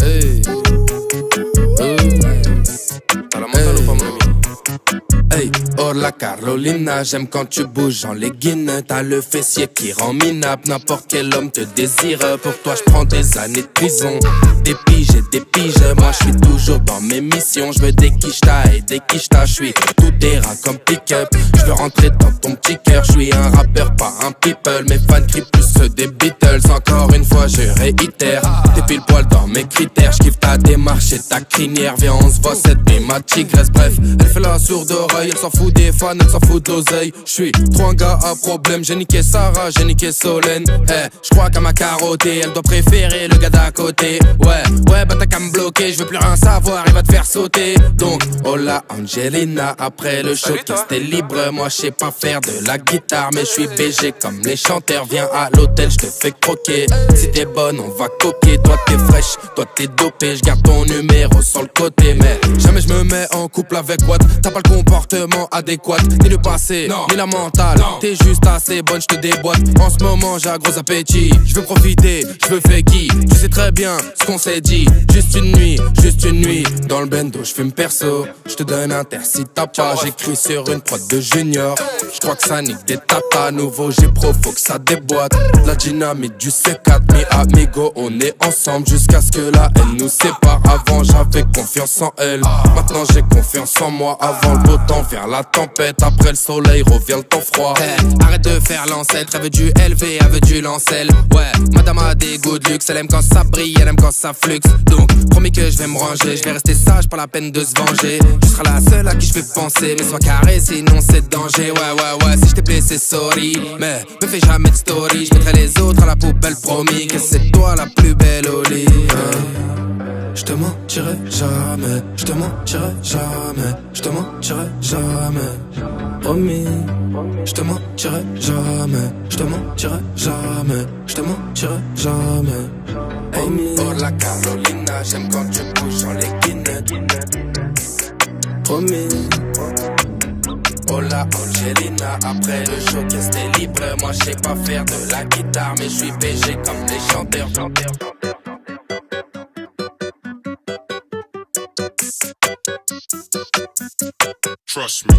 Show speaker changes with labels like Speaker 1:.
Speaker 1: Hey. Hey, oh la Carolina, j'aime quand tu bouges en legging. T'as le fessier qui rend minable, n'importe quel homme te désire. Pour toi, je prends des années de prison. Des piges et des piges, moi je suis toujours dans mes missions. Je veux des quicheta et des quicheta, je suis tout terrain comme pick-up. Je veux rentrer dans ton petit cœur, je suis un rappeur, pas un people. Mes fans crient plus des Beatles. Encore une fois, je réitère. T'es pile poil dans mes critères, je kiffe ta démarche et ta crinière. Viens, on se voit cette ma tigresse. Bref, elle fait la sourde oreille, elle s'en fout des fans, elle s'en fout d'oseille. Je suis trop un gars à problème, j'ai niqué Sarah, j'ai niqué Solène. Eh, je crois qu'à ma carottée, elle doit préférer le gars d'à côté. Ouais, ouais, bah me bloquer, je veux plus rien savoir, il va te faire sauter. Donc, hola Angelina, après le show, t'es libre. Moi, je sais pas faire de la guitare, mais je suis BG comme les chanteurs. Viens à l'hôtel, je te fais croquer. Si t'es bonne, on va coquer. Toi, t'es fraîche, toi, t'es dopé. Je garde ton numéro sur le côté, mais jamais je me mets en couple avec Watt. T'as pas le comportement adéquat, ni le passé, ni la mentale. T'es juste assez bonne, je te déboîte. En ce moment, j'ai un gros appétit. Je veux profiter, je veux faire qui? Tu sais très bien ce qu'on s'est dit. Juste une nuit, juste une nuit. Dans le bendo, je fume perso. Je te donne un terre si t'as pas. J'écris sur une prod de junior. Je crois que ça nique des tatas. Nouveau, j'ai que ça déboîte. La dynamite du C4, mi amigo, on est ensemble jusqu'à ce que la haine nous sépare. Avant, j'avais confiance en elle. Maintenant, j'ai confiance en moi. Avant le beau temps, vers la tempête. Après le soleil, revient le temps froid. Eh, arrête de faire l'ancêtre. Elle veut du LV, elle veut du lancel. Ouais, madame a des goûts de luxe. Elle aime quand ça brille, elle aime quand ça flux. Donc, promis que je vais me ranger. Je vais rester sage, pas la peine de se venger. Tu seras la seule à qui je vais penser. Mais sois carré, sinon c'est danger. Ouais, ouais, ouais, si je t'ai blessé, sorry. Mais me fais jamais de story. Je mettrai les autres à la poubelle, promis. Que c'est toi la plus belle au lit. hein. Je te mentirai jamais, je te mentirai jamais, je te mentirai jamais, promis. Je te mentirai jamais, je te mentirai jamais, je te mentirai jamais, promis. Oh la Carolina, j'aime quand tu bouges sur les guinettes, promis. Oh la Angelina, après le show, qu'est-ce t'es libre Moi je sais pas faire de la guitare, mais je suis BG comme les chanteurs, chanteurs, chanteurs.
Speaker 2: Trust me.